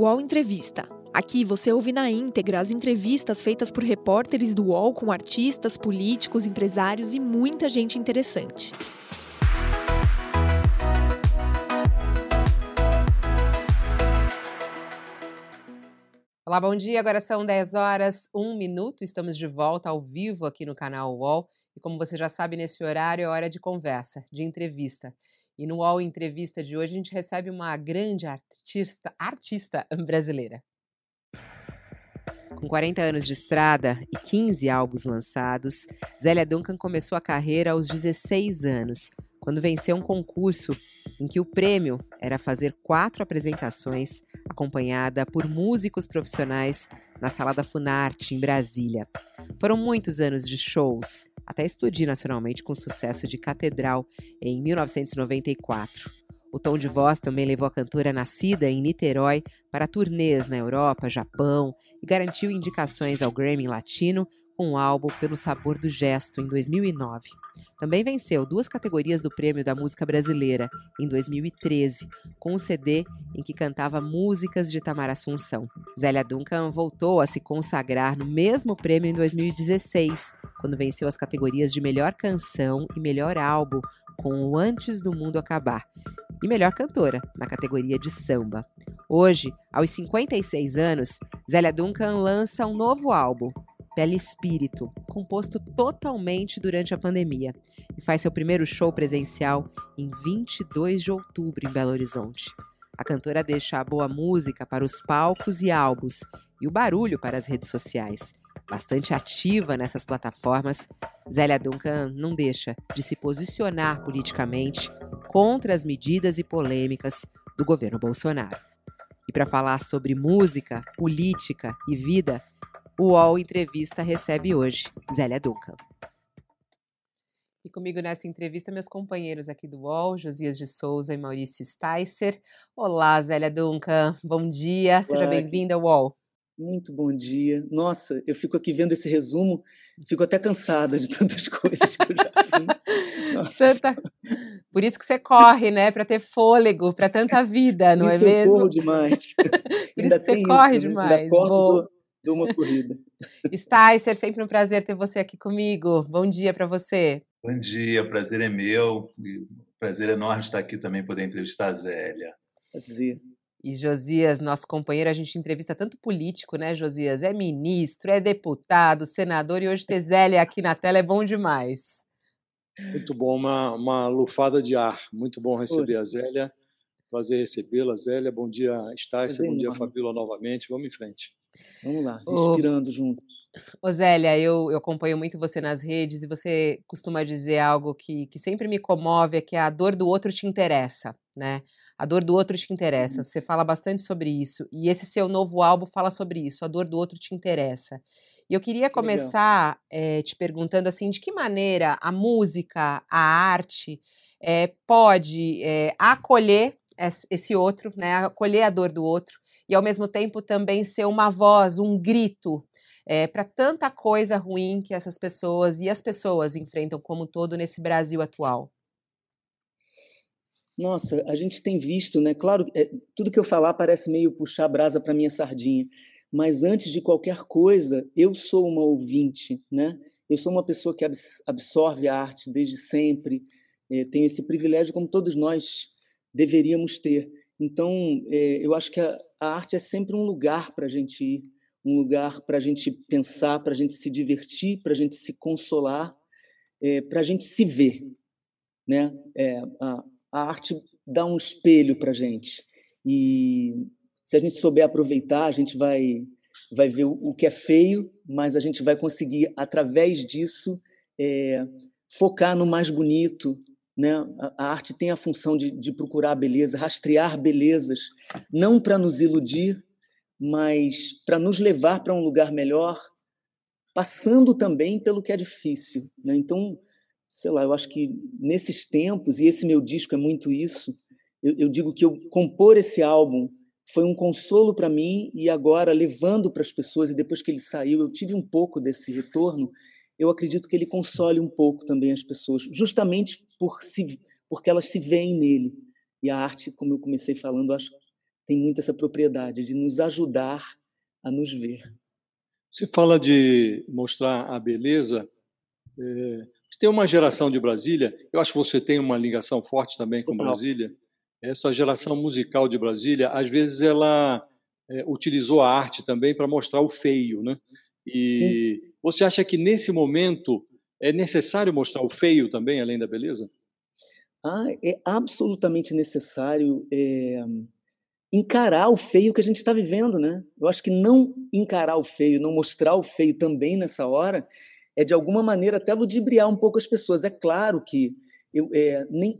UOL Entrevista. Aqui você ouve na íntegra as entrevistas feitas por repórteres do UOL com artistas, políticos, empresários e muita gente interessante. Olá, bom dia. Agora são 10 horas, 1 minuto. Estamos de volta ao vivo aqui no canal UOL. E como você já sabe, nesse horário é hora de conversa, de entrevista. E no UOL Entrevista de hoje a gente recebe uma grande artista, artista brasileira. Com 40 anos de estrada e 15 álbuns lançados, Zélia Duncan começou a carreira aos 16 anos, quando venceu um concurso em que o prêmio era fazer quatro apresentações acompanhada por músicos profissionais na Sala da Funarte, em Brasília. Foram muitos anos de shows, até explodir nacionalmente com o sucesso de Catedral em 1994. O tom de voz também levou a cantora nascida em Niterói para turnês na Europa, Japão e garantiu indicações ao Grammy Latino com o álbum Pelo Sabor do Gesto em 2009. Também venceu duas categorias do Prêmio da Música Brasileira em 2013, com um CD em que cantava músicas de Tamar Assunção. Zélia Duncan voltou a se consagrar no mesmo prêmio em 2016, quando venceu as categorias de Melhor Canção e Melhor Álbum com o Antes do Mundo Acabar, e Melhor Cantora, na categoria de samba. Hoje, aos 56 anos, Zélia Duncan lança um novo álbum, Espírito, composto totalmente durante a pandemia, e faz seu primeiro show presencial em 22 de outubro em Belo Horizonte. A cantora deixa a boa música para os palcos e álbuns e o barulho para as redes sociais. Bastante ativa nessas plataformas, Zélia Duncan não deixa de se posicionar politicamente contra as medidas e polêmicas do governo Bolsonaro. E para falar sobre música, política e vida, o UOL Entrevista recebe hoje Zélia Duncan. E comigo nessa entrevista, meus companheiros aqui do UOL, Josias de Souza e Maurício Sticer. Olá, Zélia Duncan, bom dia, seja bem-vinda ao UOL. Muito bom dia. Nossa, eu fico aqui vendo esse resumo, fico até cansada de tantas coisas que eu já fiz. Nossa. Tanta... Por isso que você corre, né? Para ter fôlego, para tanta vida, não isso é mesmo? Eu corro demais. Por isso que você corre isso, demais. Né? Ainda corro de uma corrida. Sticer, sempre um prazer ter você aqui comigo. Bom dia para você. Bom dia, prazer é meu. Prazer enorme estar aqui também, poder entrevistar a Zélia. Prazer. E Josias, nosso companheiro, a gente entrevista tanto político, né, Josias? É ministro, é deputado, senador, e hoje ter Zélia aqui na tela é bom demais. Muito bom, uma, uma lufada de ar. Muito bom receber Oi. a Zélia. Prazer recebê-la, Zélia. Bom dia, Estácia. Bom dia, Fabíola, novamente. Vamos em frente. Vamos lá, respirando Ô, junto. Ô Zélia, eu, eu acompanho muito você nas redes e você costuma dizer algo que, que sempre me comove, é que a dor do outro te interessa, né? A dor do outro te interessa. Uhum. Você fala bastante sobre isso. E esse seu novo álbum fala sobre isso. A dor do outro te interessa. E eu queria começar é, te perguntando assim, de que maneira a música, a arte, é, pode é, acolher esse outro, né? Acolher a dor do outro e ao mesmo tempo também ser uma voz, um grito é, para tanta coisa ruim que essas pessoas e as pessoas enfrentam como todo nesse Brasil atual. Nossa, a gente tem visto, né? Claro, é, tudo que eu falar parece meio puxar brasa para minha sardinha, mas antes de qualquer coisa, eu sou uma ouvinte, né? Eu sou uma pessoa que absorve a arte desde sempre, é, tenho esse privilégio como todos nós deveríamos ter. Então, eu acho que a, a, arte é sempre um lugar para a gente ir, um lugar para a gente pensar, para a gente se divertir, para a gente se consolar, é, para a gente se ver, né? É, a, a arte dá um espelho para a gente. E se a gente souber aproveitar, a gente vai, vai ver o, que é feio, mas a gente vai conseguir, através disso, é, focar no mais bonito. Né? A, arte tem a função de, de procurar beleza, rastrear belezas, não para nos iludir, mas para nos levar para um lugar melhor, passando também pelo que é difícil. Né? Então, sei lá, eu acho que nesses tempos, e esse meu disco é muito isso, eu, eu digo que eu compor esse álbum foi um consolo para mim e agora levando para as pessoas e depois que ele saiu eu tive um pouco desse retorno eu acredito que ele console um pouco também as pessoas justamente por se porque elas se veem nele e a arte como eu comecei falando acho tem muito essa propriedade de nos ajudar a nos ver. Você fala de mostrar a beleza. É, tem uma geração de Brasília, eu acho que você tem uma ligação forte também com Total. Brasília. Essa geração musical de Brasília, às vezes ela é, utilizou a arte também para mostrar o feio, né? E Sim. você acha que nesse momento é necessário mostrar o feio também, além da beleza? Ah, é absolutamente necessário é, encarar o feio que a gente está vivendo, né? Eu acho que não encarar o feio, não mostrar o feio também nessa hora, é de alguma maneira até ludibriar um pouco as pessoas. É claro que eu, é, nem,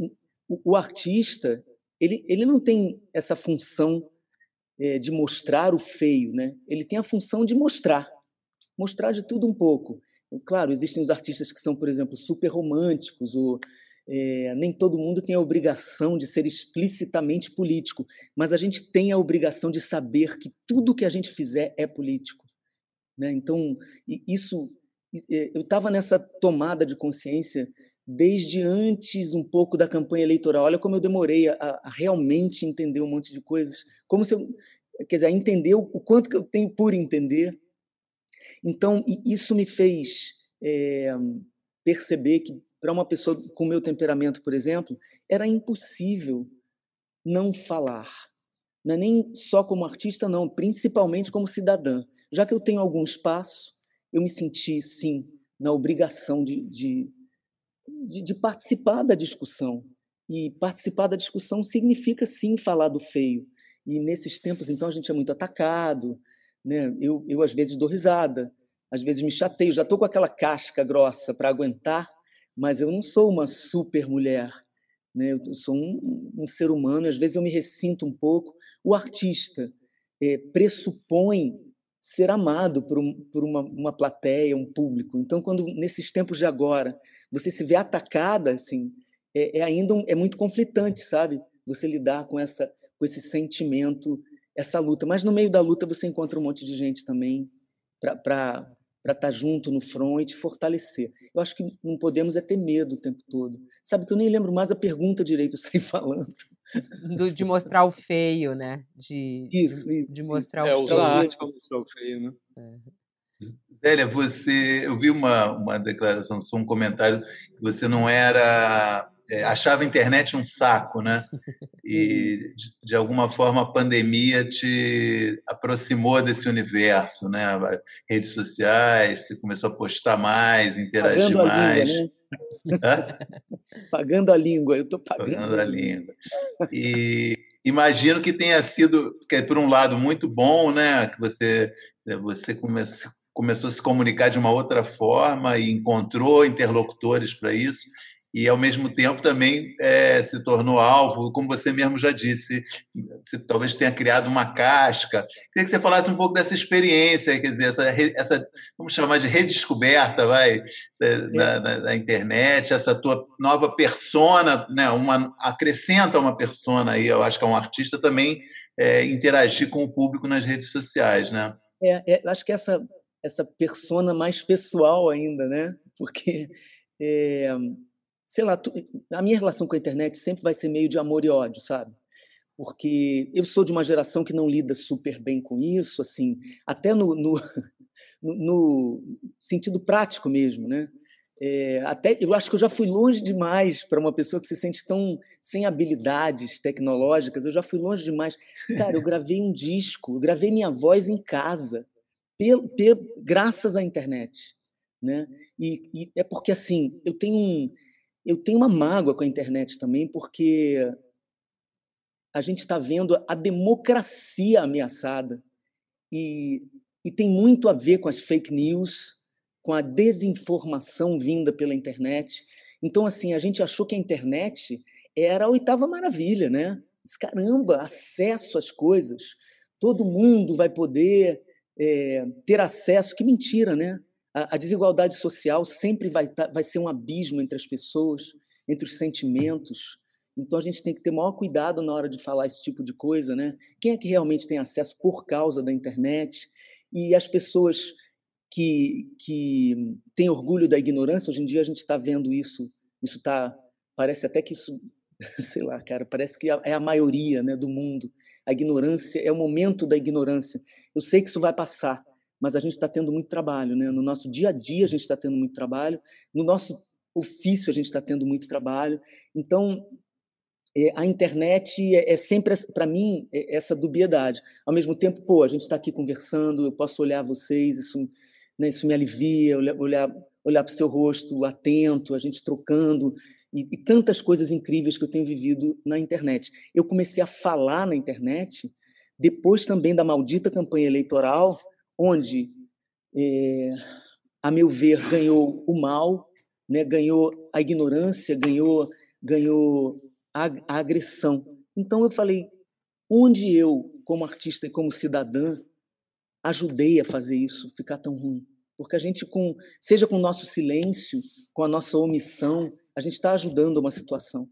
o, o, artista ele, ele não tem essa função é, de mostrar o feio, né? Ele tem a função de mostrar, mostrar de tudo um pouco. Claro, existem os artistas que são, por exemplo, super românticos ou é, nem todo mundo tem a obrigação de ser explicitamente político, mas a gente tem a obrigação de saber que tudo que a gente fizer é político. Né? Então, isso, é, eu estava nessa tomada de consciência desde antes um pouco da campanha eleitoral. Olha como eu demorei a, a realmente entender um monte de coisas, como se eu, quer dizer, entender o, o quanto que eu tenho por entender. Então, isso me fez é, perceber que para uma pessoa com meu temperamento, por exemplo, era impossível não falar. Não é nem só como artista, não, principalmente como cidadã. Já que eu tenho algum espaço, eu me senti, sim, na obrigação de, de, de, de participar da discussão. E participar da discussão significa, sim, falar do feio. E nesses tempos, então, a gente é muito atacado. Né? Eu, eu às vezes, dou risada, às vezes me chateio, já estou com aquela casca grossa para aguentar mas eu não sou uma super mulher. Né? Eu sou um, um ser humano, às vezes eu me ressinto um pouco. O artista é, pressupõe ser amado por, um, por uma, uma plateia, um público. Então, quando nesses tempos de agora você se vê atacada, assim, é, é ainda um, é muito conflitante, sabe? Você lidar com essa com esse sentimento, essa luta. Mas no meio da luta você encontra um monte de gente também para para estar tá junto no front e fortalecer. Eu acho que não podemos é ter medo o tempo todo. Sabe que eu nem lembro mais a pergunta direito, sair falando. Do, de mostrar o feio, né? De, isso, de, isso. De mostrar isso. o é, feio. É, usar arte para mostrar o feio, né? É. Zélia, você, eu vi uma, uma declaração, um comentário que você não era é, achava a internet um saco, né? E de, de, alguma forma a pandemia te aproximou desse universo, né? Redes sociais, você começou a postar mais, interagir pagando mais. A língua, né? pagando a língua, eu estou pagando. Pagando a língua. E imagino que tenha sido, que é, por um lado, muito bom, né? Que você, você começou começou a se comunicar de uma outra forma e encontrou interlocutores para isso e, ao mesmo tempo, também é, se tornou alvo, como você mesmo já disse, você talvez tenha criado uma casca. Queria que você falasse um pouco dessa experiência, quer dizer, essa, essa vamos chamar de redescoberta vai, da, da, da internet, essa tua nova persona, né, uma, acrescenta uma persona aí, eu acho que é um artista também é, interagir com o público nas redes sociais, né? É, é, acho que essa, essa persona mais pessoal ainda, né? Porque... É, sei lá, tu, a minha relação com a internet sempre vai ser meio de amor e ódio, sabe? Porque eu sou de uma geração que não lida super bem com isso, assim, até no, no, no sentido prático mesmo, né? É, até eu acho que eu já fui longe demais para uma pessoa que se sente tão sem habilidades tecnológicas. Eu já fui longe demais. Cara, eu gravei um disco, eu gravei minha voz em casa, pel, pel, graças à internet, né? E, e é porque assim eu tenho um eu tenho uma mágoa com a internet também, porque a gente está vendo a democracia ameaçada. E, e tem muito a ver com as fake news, com a desinformação vinda pela internet. Então, assim, a gente achou que a internet era a oitava maravilha, né? Caramba, acesso às coisas. Todo mundo vai poder é, ter acesso. Que mentira, né? A, desigualdade social sempre vai, tá, vai ser um abismo entre as pessoas, entre os sentimentos. Então a gente tem que ter maior cuidado na hora de falar esse tipo de coisa, né? Quem é que realmente tem acesso por causa da internet? E as pessoas que, que têm orgulho da ignorância, hoje em dia a gente está vendo isso, isso tá, parece até que isso sei lá, cara, parece que é a maioria né, do mundo. A ignorância é o momento da ignorância. Eu sei que isso vai passar, mas a gente está tendo muito trabalho. Né? No nosso dia a dia, a gente está tendo muito trabalho. No nosso ofício, a gente está tendo muito trabalho. Então, é, a internet é, é sempre, para mim, é essa dubiedade. Ao mesmo tempo, pô, a gente está aqui conversando, eu posso olhar vocês, isso, né, isso me alivia, olhar, olhar, para o seu rosto atento, a gente trocando e, e, tantas coisas incríveis que eu tenho vivido na internet. Eu comecei a falar na internet depois também da maldita campanha eleitoral, onde, é, a meu ver, ganhou o mal, né, ganhou a ignorância, ganhou, ganhou a, a agressão. Então eu falei, onde eu, como artista e como cidadã, ajudei a fazer isso ficar tão ruim? Porque a gente, com, seja com o nosso silêncio, com a nossa omissão, a gente está ajudando uma situação.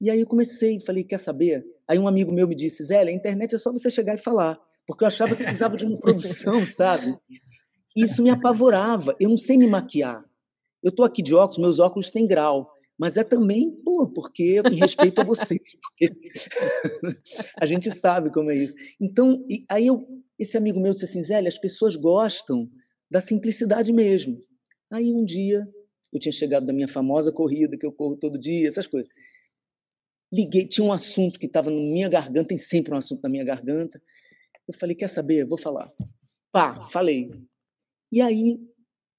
E aí eu comecei, falei, quer saber? Aí um amigo meu me disse, Zé, a internet é só você chegar e falar, porque eu achava que precisava de uma produção, sabe? Isso me apavorava. Eu não sei me maquiar. Eu estou aqui de óculos, meus óculos têm grau, mas é também, pô, porque em respeito a vocês, a gente sabe como é isso. Então, aí eu, esse amigo meu disse assim, Zé, as pessoas gostam da simplicidade mesmo. Aí um dia eu tinha chegado da minha famosa corrida, que eu corro todo dia, essas coisas. Liguei, tinha um assunto que estava na minha garganta, tem sempre um assunto na minha garganta. Eu falei, quer saber? Vou falar. Pá, falei. E aí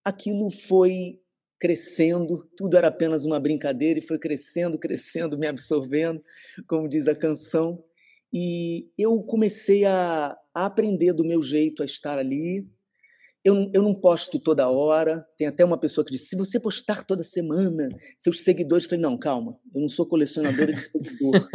aquilo foi crescendo, tudo era apenas uma brincadeira e foi crescendo, crescendo, me absorvendo, como diz a canção. E eu comecei a, a aprender do meu jeito a estar ali, eu, eu não posto toda hora. Tem até uma pessoa que disse: se você postar toda semana, seus seguidores. Eu falei: não, calma, eu não sou colecionadora de seguidor.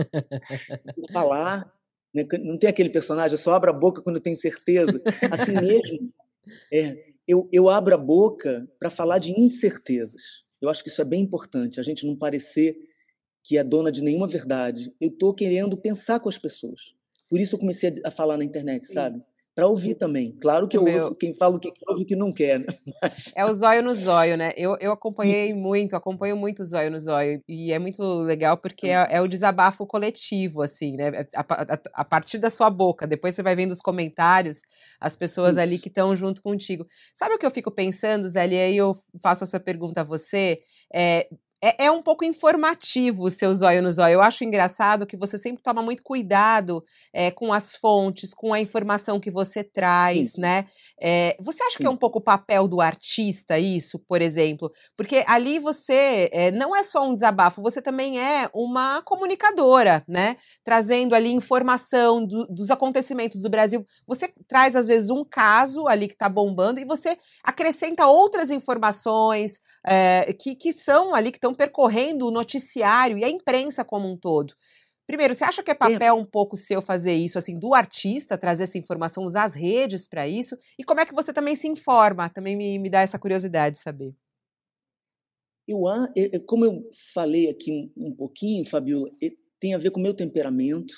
Vou falar. Né? Não tem aquele personagem, eu só abro a boca quando eu tenho certeza. Assim mesmo, é, eu, eu abro a boca para falar de incertezas. Eu acho que isso é bem importante, a gente não parecer que é dona de nenhuma verdade. Eu estou querendo pensar com as pessoas. Por isso eu comecei a falar na internet, sabe? Para ouvir também. Claro que eu Meu... ouço quem fala o que ouve o que não quer. Né? Mas... É o zóio no zóio, né? Eu, eu acompanhei muito, acompanho muito o zóio no zóio. E é muito legal porque é, é o desabafo coletivo, assim, né? A, a, a, partir da sua boca. Depois você vai vendo os comentários, as pessoas Isso. ali que estão junto contigo. Sabe o que eu fico pensando, Zé? E aí eu faço essa pergunta a você. É, é, é, um pouco informativo o seu zóio no zóio. Eu acho engraçado que você sempre toma muito cuidado é, com as fontes, com a informação que você traz, Sim. né? É, você acha Sim. que é um pouco o papel do artista isso, por exemplo? Porque ali você não é só um desabafo, você também é uma comunicadora, né? Trazendo ali informação do, dos acontecimentos do Brasil. Você traz, às vezes, um caso ali que está bombando e você acrescenta outras informações que, que são ali, que estão estão percorrendo o noticiário e a imprensa como um todo. Primeiro, você acha que é papel um pouco seu fazer isso, assim, do artista, trazer essa informação, usar as redes para isso? E como é que você também se informa? Também me, me dá essa curiosidade de saber. Eu, como eu falei aqui um, pouquinho, Fabiola, tem a ver com o meu temperamento.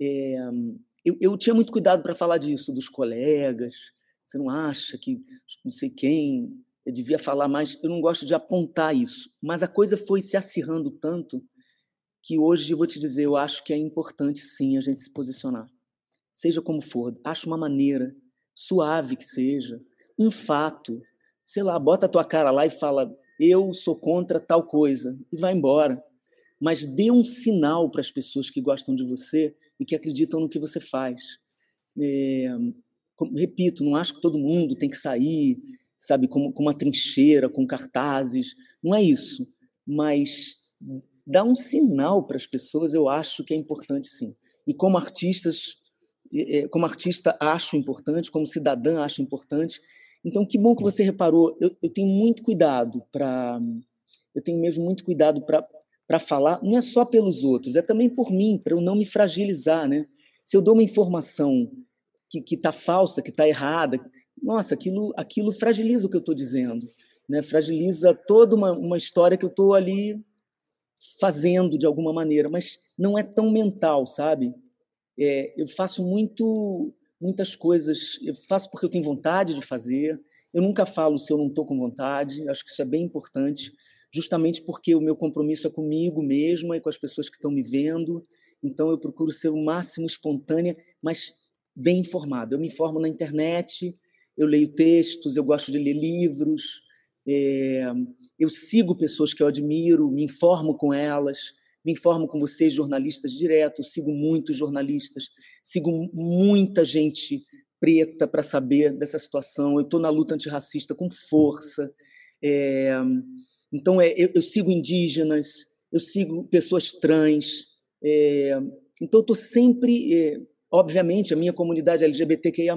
É, eu, eu, tinha muito cuidado para falar disso, dos colegas. Você não acha que não sei quem eu devia falar mais. Eu não gosto de apontar isso, mas a coisa foi se acirrando tanto que hoje eu vou te dizer, eu acho que é importante sim a gente se posicionar. Seja como for, acho uma maneira suave que seja, um fato, sei lá, bota a tua cara lá e fala: "Eu sou contra tal coisa" e vai embora. Mas dê um sinal para as pessoas que gostam de você e que acreditam no que você faz. É, repito, não acho que todo mundo tem que sair sabe, com, com uma trincheira, com cartazes. Não é isso. Mas dar um sinal para as pessoas, eu acho que é importante sim. E como artistas, como artista acho importante, como cidadã acho importante. Então, que bom que você reparou. Eu, eu tenho muito cuidado para, eu tenho mesmo muito cuidado para falar. Não é só pelos outros, é também por mim, para eu não me fragilizar, né? Se eu dou uma informação que está falsa, que está errada, nossa, aquilo, aquilo fragiliza o que eu estou dizendo, né? fragiliza toda uma, uma história que eu estou ali fazendo de alguma maneira, mas não é tão mental, sabe? É, eu faço muito, muitas coisas, eu faço porque eu tenho vontade de fazer, eu nunca falo se eu não estou com vontade, acho que isso é bem importante, justamente porque o meu compromisso é comigo mesmo e com as pessoas que estão me vendo. Então eu procuro ser o máximo espontânea, mas bem informada. Eu me informo na internet, eu leio textos, eu gosto de ler livros, é, eu sigo pessoas que eu admiro, me informo com elas, me informo com vocês, jornalistas, direto, sigo muitos jornalistas, sigo muita gente preta para saber dessa situação. Eu estou na luta antirracista com força. É, então, é, eu, eu, sigo indígenas, eu sigo pessoas trans. É, então, eu estou sempre, é, obviamente, a minha comunidade LGBTQIA.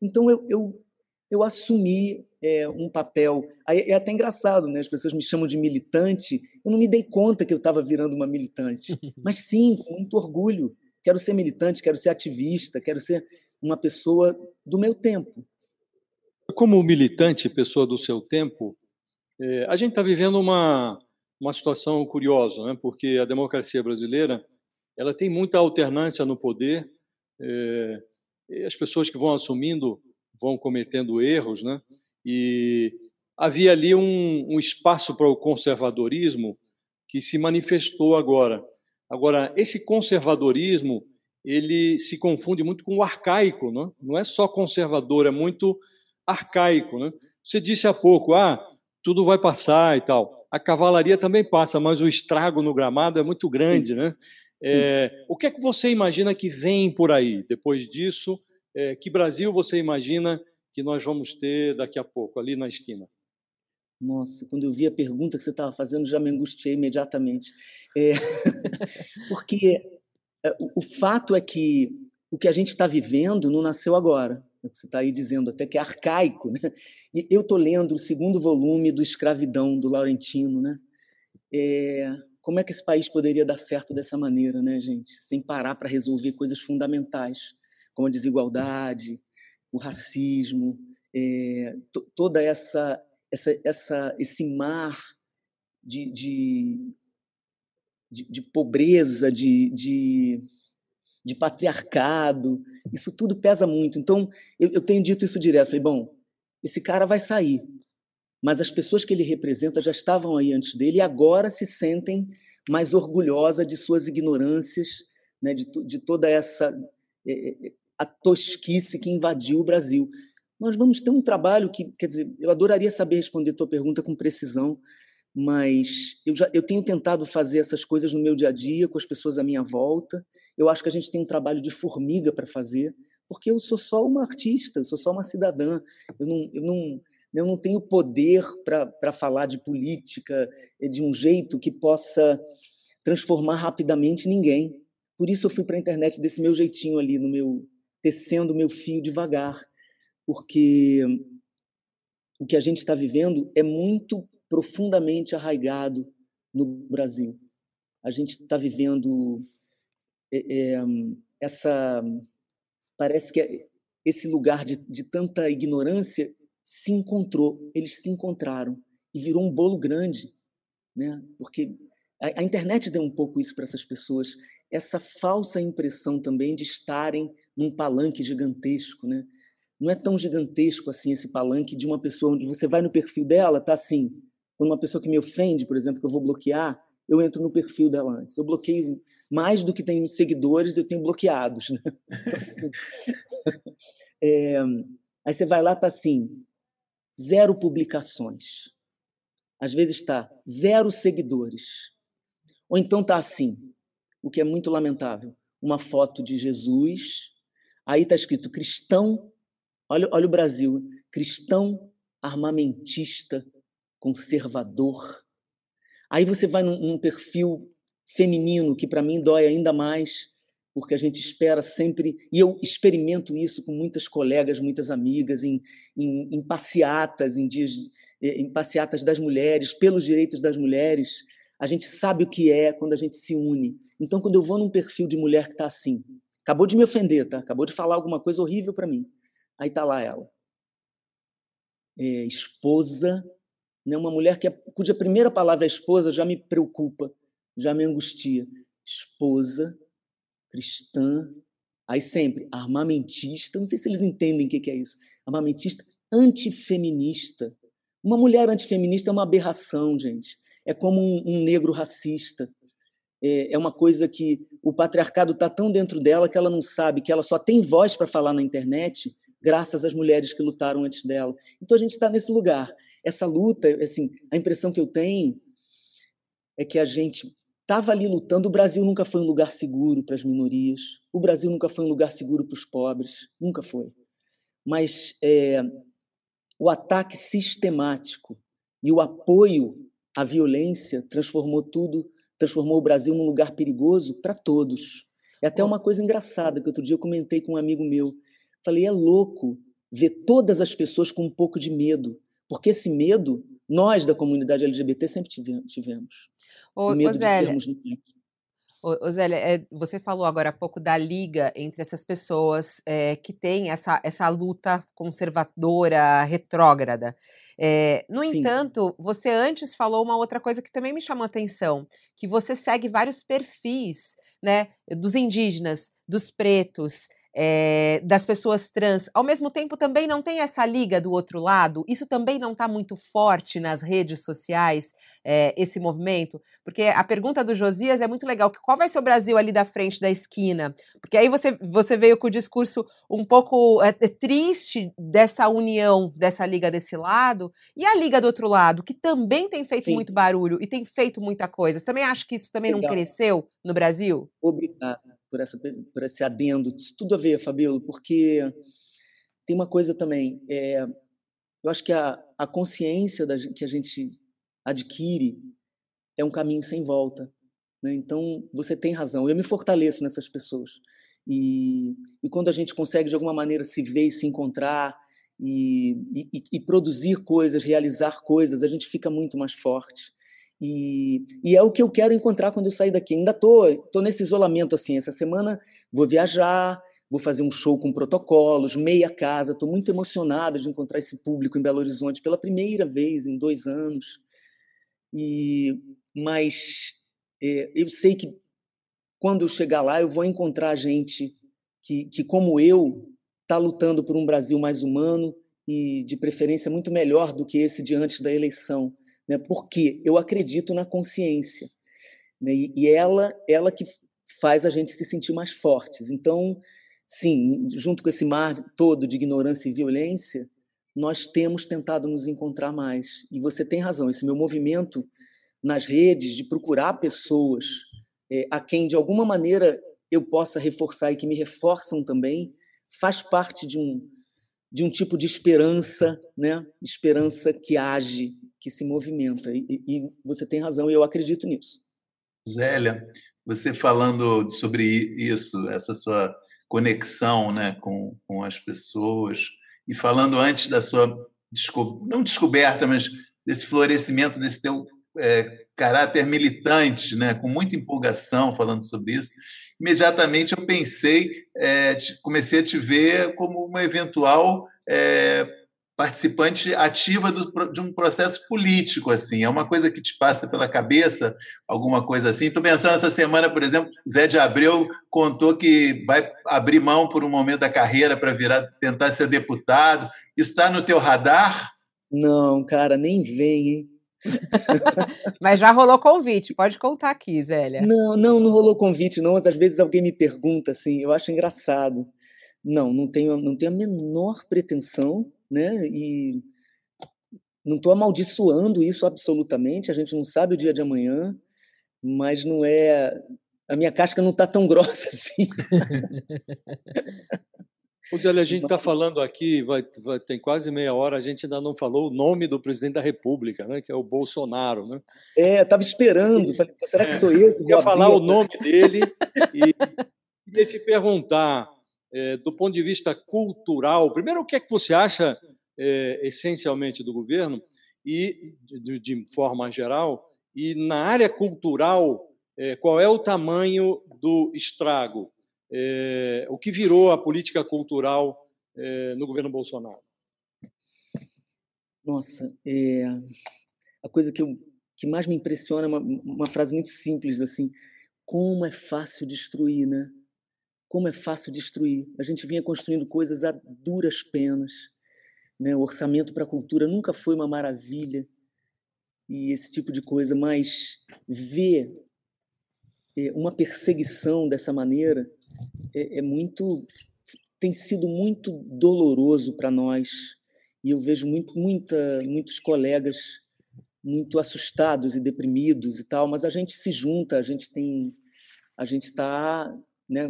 Então, eu, eu, eu assumi é, um papel. Aí é até engraçado, né? As pessoas me chamam de militante. Eu não me dei conta que eu estava virando uma militante. Mas sim, com muito orgulho. Quero ser militante, quero ser ativista, quero ser uma pessoa do meu tempo. Como militante, pessoa do seu tempo, é, a gente está vivendo uma, uma situação curiosa, né? porque a democracia brasileira ela tem muita alternância no poder, é, as pessoas que vão assumindo vão cometendo erros, né? e havia ali um, um espaço para o conservadorismo que se manifestou agora. Agora, esse conservadorismo ele se confunde muito com o arcaico, não? não é só conservador, é muito arcaico. Né? Você disse há pouco, ah, tudo vai passar e tal. A cavalaria também passa, mas o estrago no gramado é muito grande. Né? É, o que é que você imagina que vem por aí depois disso? É, que Brasil você imagina que nós vamos ter daqui a pouco, ali na esquina? Nossa, quando eu vi a pergunta que você estava fazendo, já me angustiei imediatamente. É, porque é, o fato é que o que a gente está vivendo não nasceu agora. É você está aí dizendo até que é arcaico. Né? E eu estou lendo o segundo volume do Escravidão, do Laurentino. Né? É, como é que esse país poderia dar certo dessa maneira, né, gente? Sem parar para resolver coisas fundamentais, como a desigualdade, o racismo, é, toda essa, essa, essa, esse mar de, de de, de pobreza, de, de, de, patriarcado, isso tudo pesa muito. Então, eu, eu tenho dito isso direto. Falei, bom, esse cara vai sair, mas as pessoas que ele representa já estavam aí antes dele e agora se sentem mais orgulhosas de suas ignorâncias, né, de, de toda essa é, a tosquice que invadiu o Brasil. Nós vamos ter um trabalho que, quer dizer, eu adoraria saber responder tua pergunta com precisão, mas eu já eu tenho tentado fazer essas coisas no meu dia a dia com as pessoas à minha volta. Eu acho que a gente tem um trabalho de formiga para fazer, porque eu sou só uma artista, eu sou só uma cidadã. Eu não, eu não, eu não tenho poder para falar de política de um jeito que possa transformar rapidamente ninguém. Por isso eu fui para a internet desse meu jeitinho ali, no meu tecendo o meu fio devagar, porque o que a gente está vivendo é muito profundamente arraigado no Brasil. A gente está vivendo é, é, essa. Parece que esse lugar de, de tanta ignorância se encontrou, eles se encontraram e virou um bolo grande, né? Porque a, a internet deu um pouco isso para essas pessoas, essa falsa impressão também de estarem num palanque gigantesco, né? Não é tão gigantesco assim esse palanque de uma pessoa onde você vai no perfil dela, tá assim, quando uma pessoa que me ofende, por exemplo, que eu vou bloquear, eu entro no perfil dela antes. Eu bloqueio mais do que tem seguidores, eu tenho bloqueados. Né? Então, assim, é, aí você vai lá, tá assim, zero publicações. Às vezes está zero seguidores. Ou então tá assim, o que é muito lamentável, uma foto de Jesus, aí está escrito cristão, olha, olha o Brasil, cristão armamentista conservador. Aí você vai num, num perfil feminino, que para mim dói ainda mais, porque a gente espera sempre, e eu experimento isso com muitas colegas, muitas amigas, em, em, em passeatas, em dias, eh, em passeatas das mulheres, pelos direitos das mulheres. A gente sabe o que é quando a gente se une. Então, quando eu vou num perfil de mulher que está assim, acabou de me ofender, tá? Acabou de falar alguma coisa horrível para mim. Aí tá lá ela, é, esposa né? Uma mulher que é, cuja primeira palavra é esposa já me preocupa, já me angustia. Esposa, cristã, aí sempre armamentista, não sei se eles entendem o que é isso. Armamentista antifeminista. Uma mulher antifeminista é uma aberração, gente. é como um, um negro racista. É, é uma coisa que o patriarcado está tão dentro dela que ela não sabe que ela só tem voz para falar na internet graças às mulheres que lutaram antes dela. Então a gente está nesse lugar. Essa luta, assim, a impressão que eu tenho é que a gente estava ali lutando. O Brasil nunca foi um lugar seguro para as minorias. O Brasil nunca foi um lugar seguro para os pobres. Nunca foi. Mas é, o ataque sistemático e o apoio à violência transformou tudo, transformou o Brasil num lugar perigoso para todos. É até uma coisa engraçada que outro dia eu comentei com um amigo meu. Falei, é louco ver todas as pessoas com um pouco de medo, porque esse medo nós da comunidade LGBT sempre tivemos. Ô, o medo Zélia, de sermos Ô, é, você falou agora há pouco da liga entre essas pessoas é, que têm essa, essa luta conservadora, retrógrada. É, no Sim. entanto, você antes falou uma outra coisa que também me chamou a atenção, que você segue vários perfis né, dos indígenas, dos pretos, é, das pessoas trans, ao mesmo tempo também não tem essa liga do outro lado? Isso também não está muito forte nas redes sociais, é, esse movimento? Porque a pergunta do Josias é muito legal: qual vai ser o Brasil ali da frente da esquina? Porque aí você, você veio com o discurso um pouco é, triste dessa união, dessa liga desse lado, e a liga do outro lado, que também tem feito Sim. muito barulho e tem feito muita coisa. Você também acha que isso também legal. não cresceu no Brasil? Obrigado por, essa, por esse adendo. Tudo a ver, Fabíola, porque tem uma coisa também. É, eu acho que a, a consciência da, que a gente adquire é um caminho sem volta. Né? Então, você tem razão. Eu me fortaleço nessas pessoas. E, e quando a gente consegue, de alguma maneira, se ver e se encontrar e, e, e produzir coisas, realizar coisas, a gente fica muito mais forte. E, e, é o que eu quero encontrar quando eu sair daqui. Ainda tô, tô nesse isolamento assim. Essa semana vou viajar, vou fazer um show com protocolos, meia casa. Estou muito emocionada de encontrar esse público em Belo Horizonte pela primeira vez em dois anos. E mas é, eu sei que quando eu chegar lá eu vou encontrar gente que, que como eu está lutando por um Brasil mais humano e de preferência muito melhor do que esse de antes da eleição né? porque eu acredito na consciência. Né? E, e ela, ela que faz a gente se sentir mais fortes. Então, sim, junto com esse mar todo de ignorância e violência, nós temos tentado nos encontrar mais. E você tem razão, esse meu movimento nas redes de procurar pessoas é, a quem, de alguma maneira, eu possa reforçar e que me reforçam também, faz parte de um, de um tipo de esperança, né? esperança que age que se movimenta. E, e você tem razão, e eu acredito nisso. Zélia, você falando sobre isso, essa sua conexão né, com, com as pessoas, e falando antes da sua, não descoberta, mas desse florescimento, desse teu é, caráter militante, né, com muita empolgação falando sobre isso, imediatamente eu pensei, é, comecei a te ver como uma eventual é, participante ativa do, de um processo político, assim. É uma coisa que te passa pela cabeça, alguma coisa assim. Estou pensando essa semana, por exemplo, Zé de Abreu contou que vai abrir mão por um momento da carreira para virar, tentar ser deputado. Está no teu radar? Não, cara, nem vem, hein? mas já rolou convite, pode contar aqui, Zélia. Não, não, não rolou convite, não, mas às vezes alguém me pergunta assim, eu acho engraçado. Não, não tenho, não tenho a menor pretensão, né? E não estou amaldiçoando isso absolutamente, a gente não sabe o dia de amanhã, mas não é. A minha casca não está tão grossa assim. Zé, a gente está falando aqui, vai, vai, tem quase meia hora, a gente ainda não falou o nome do presidente da República, né, que é o Bolsonaro. Né? É, estava esperando, falei, será que sou eu? Que ia falar o nome dele e queria te perguntar, é, do ponto de vista cultural, primeiro, o que é que você acha é, essencialmente do governo e de, de, forma geral e na área cultural é, qual é o tamanho do estrago é, o que virou a política cultural no governo Bolsonaro nossa a coisa que, eu, que mais me impressiona é uma, uma frase muito simples assim como é fácil destruir né como é fácil destruir. A gente vinha construindo coisas a duras penas. Né? O orçamento para a cultura nunca foi uma maravilha. e esse tipo de coisa, mas ver é, uma perseguição dessa maneira é, é muito tem sido muito doloroso para nós e eu vejo muito, muita, muitos colegas muito assustados e deprimidos e tal, mas a gente se junta, a gente tem, a gente está, né,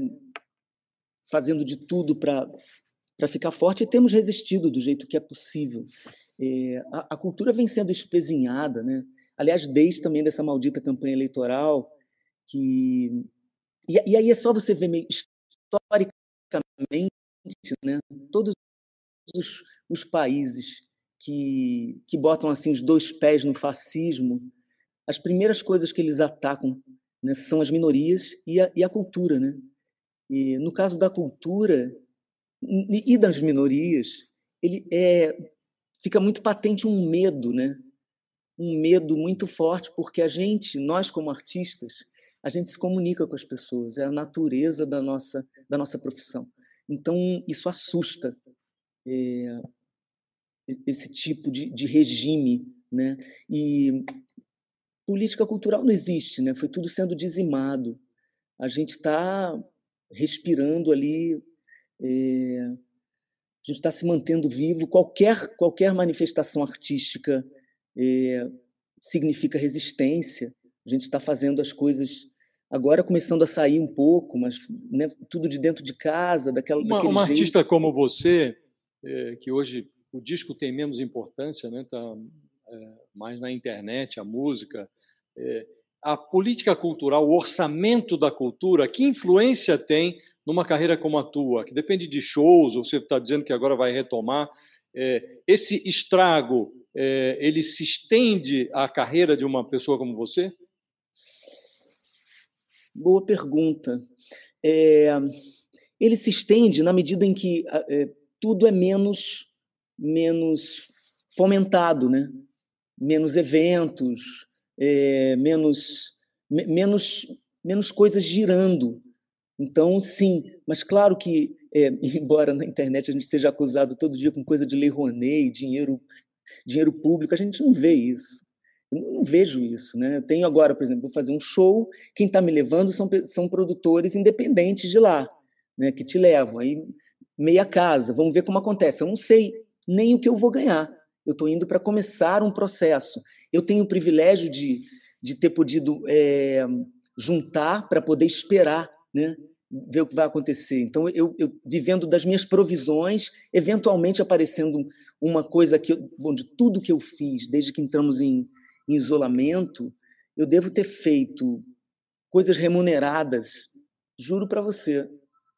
fazendo de tudo para para ficar forte e temos resistido do jeito que é possível. É, a, a, cultura vem sendo espezinhada, né? Aliás, desde também dessa maldita campanha eleitoral que e, e aí é só você ver historicamente, né? Todos os, os países que, que botam assim os dois pés no fascismo, as primeiras coisas que eles atacam né, são as minorias e a, e a cultura. Né? E no caso da cultura e das minorias, ele é, fica muito patente um medo, né? um medo muito forte, porque a gente, nós como artistas, a gente se comunica com as pessoas, é a natureza da nossa, da nossa profissão. Então, isso assusta. É, esse tipo de, de regime, né? E política cultural não existe, né? Foi tudo sendo dizimado. A gente está respirando ali, é, a gente está se mantendo vivo. Qualquer qualquer manifestação artística é, significa resistência. A gente está fazendo as coisas agora começando a sair um pouco, mas né, tudo de dentro de casa, daquela. Uma, uma artista como você, é, que hoje o disco tem menos importância, né? Tá é, mais na internet, a música. É, a política cultural, o orçamento da cultura, que influência tem numa carreira como a tua, que depende de shows, ou você está dizendo que agora vai retomar. Esse estrago, ele se estende à carreira de uma pessoa como você? Boa pergunta. É, ele se estende na medida em que é, tudo é menos menos fomentado, né? menos eventos, é, menos, me, menos, menos coisas girando. Então, sim, mas claro que, é, embora na internet a gente seja acusado todo dia com coisa de lei Rouanet, dinheiro, dinheiro público, a gente não vê isso. Não vejo isso. Né? Eu tenho agora, por exemplo, vou fazer um show, quem está me levando são, são produtores independentes de lá, né, que te levam. Aí, meia casa, vamos ver como acontece. Eu não sei nem o que eu vou ganhar. Eu estou indo para começar um processo. Eu tenho o privilégio de, de ter podido é, juntar para poder esperar, né? ver o que vai acontecer. Então, eu, eu, vivendo das minhas provisões, eventualmente aparecendo uma coisa que, eu, tudo que eu fiz desde que entramos em, em isolamento, eu devo ter feito coisas remuneradas, juro para você,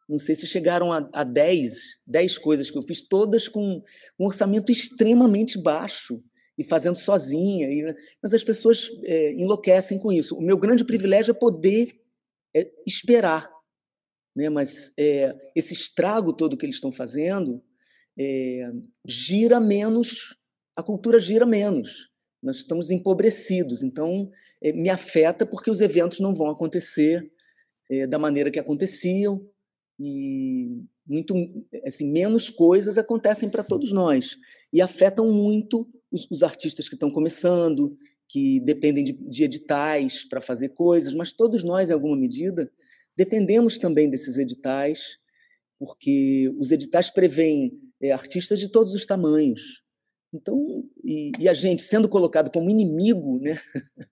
não sei se chegaram a, a 10, 10 coisas que eu fiz, todas com um orçamento extremamente baixo e fazendo sozinha. E, mas as pessoas é, enlouquecem com isso. O meu grande privilégio é poder é, esperar. Né? Mas é, esse estrago todo que eles estão fazendo é, gira menos, a cultura gira menos. Nós estamos empobrecidos. Então, é, me afeta porque os eventos não vão acontecer é, da maneira que aconteciam e muito assim menos coisas acontecem para todos nós e afetam muito os, os artistas que estão começando que dependem de, de editais para fazer coisas mas todos nós em alguma medida dependemos também desses editais porque os editais prevêem é, artistas de todos os tamanhos então e, e, a gente sendo colocado como inimigo né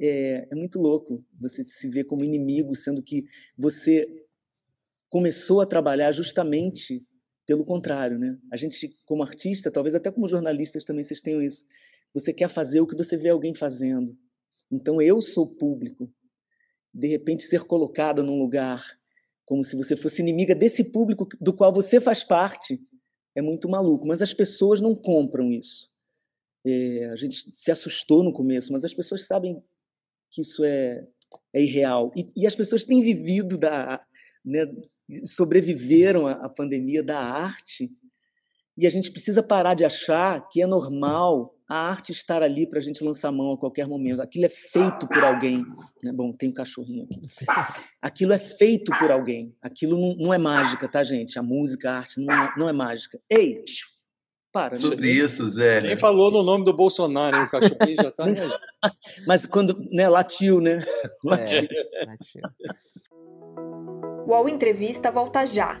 é, é muito louco você se ver como inimigo sendo que você começou a trabalhar justamente pelo contrário, né? A gente, como artista, talvez até como jornalistas também vocês tenham isso. Você quer fazer o que você vê alguém fazendo. Então eu sou público. De repente ser colocada num lugar como se você fosse inimiga desse público do qual você faz parte é muito maluco. Mas as pessoas não compram isso. É, a gente se assustou no começo, mas as pessoas sabem que isso é, é irreal. E, e as pessoas têm vivido da, né, sobreviveram à pandemia da arte. E a gente precisa parar de achar que é normal a arte estar ali para a gente lançar a mão a qualquer momento. Aquilo é feito por alguém. Né? Bom, tem um cachorrinho aqui. Aquilo é feito por alguém. Aquilo não, não é mágica, tá, gente? A música, a arte não é, não é mágica. Ei! para. Sobre né? isso, Zé. Nem falou no nome do Bolsonaro, hein? o cachorrinho já está. Mas quando né, latiu, né? Latiu. É, latiu. O Entrevista volta já.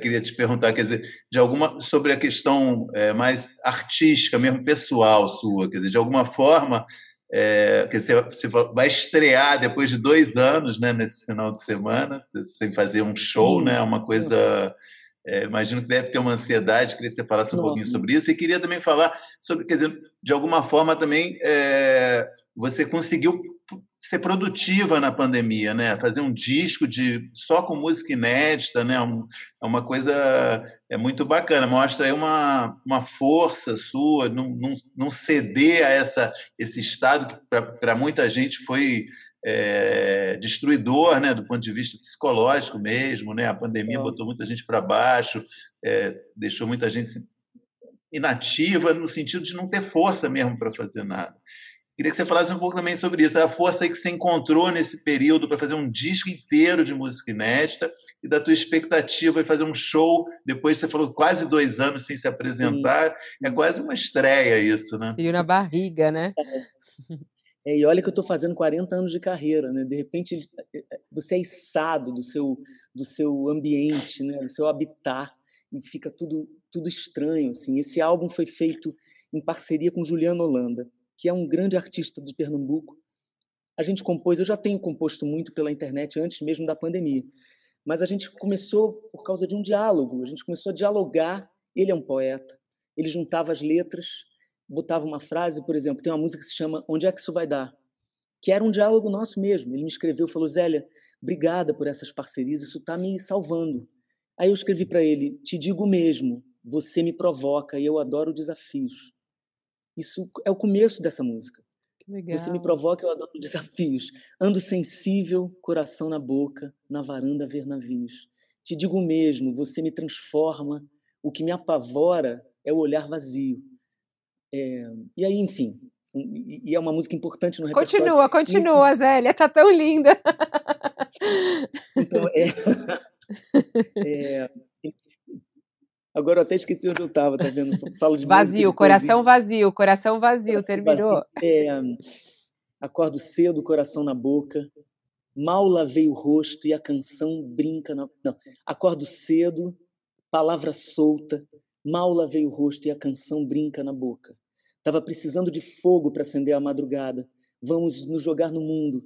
Queria te perguntar, quer dizer, de alguma sobre a questão é, mais artística, mesmo pessoal sua, quer dizer, de alguma forma é, que você, você, vai estrear depois de dois anos, né, nesse final de semana, sem fazer um show, né, uma coisa. É, imagino que deve ter uma ansiedade. Queria que você falasse um Nossa. pouquinho sobre isso e queria também falar sobre, quer dizer, de alguma forma também você conseguiu ser produtiva na pandemia, né? Fazer um disco de só com música inédita, né? Um, é uma coisa é muito bacana. Mostra aí uma, uma força sua, não, não, não ceder a essa esse estado que para muita gente foi é, destruidor, né? Do ponto de vista psicológico mesmo, né? A pandemia é. botou muita gente para baixo, é, deixou muita gente inativa no sentido de não ter força mesmo para fazer nada. Queria que você falasse um pouco também sobre isso, a força que você encontrou nesse período para fazer um disco inteiro de música inédita e da tua expectativa de fazer um show, depois você falou quase dois anos sem se apresentar, Sim. é quase uma estreia isso, né? E na barriga, né? É, e olha que eu estou fazendo 40 anos de carreira, né? De repente você é içado do seu, do seu ambiente, né? do seu habitat, e fica tudo, tudo estranho. Assim. Esse álbum foi feito em parceria com Juliano Holanda que é um grande artista de Pernambuco. A gente compôs, eu já tenho composto muito pela internet antes mesmo da pandemia, mas a gente começou por causa de um diálogo, a gente começou a dialogar. Ele é um poeta, ele juntava as letras, botava uma frase, por exemplo, tem uma música que se chama Onde é que isso vai dar? Que era um diálogo nosso mesmo. Ele me escreveu, falou: Zélia, obrigada por essas parcerias, isso está me salvando. Aí eu escrevi para ele: Te digo mesmo, você você e eu adoro desafios. Isso é o começo dessa música. Você me provoca, eu adoro desafios. Ando sensível, coração na boca, na varanda ver navios. Te digo mesmo, você me transforma. O que me apavora é o olhar vazio. É, e aí, enfim, e é uma música importante no repertório. Continua, continua, Zélia, tá tão linda. Então, é, é, Agora eu até esqueci onde eu estava, tá vendo? Falo de vazio, coração vazio, coração vazio, coração terminou. Vazio. É, acordo cedo, coração na boca, mal lavei o rosto e a canção brinca na. Não, acordo cedo, palavra solta, mal lavei o rosto e a canção brinca na boca. Tava precisando de fogo para acender a madrugada. Vamos nos jogar no mundo.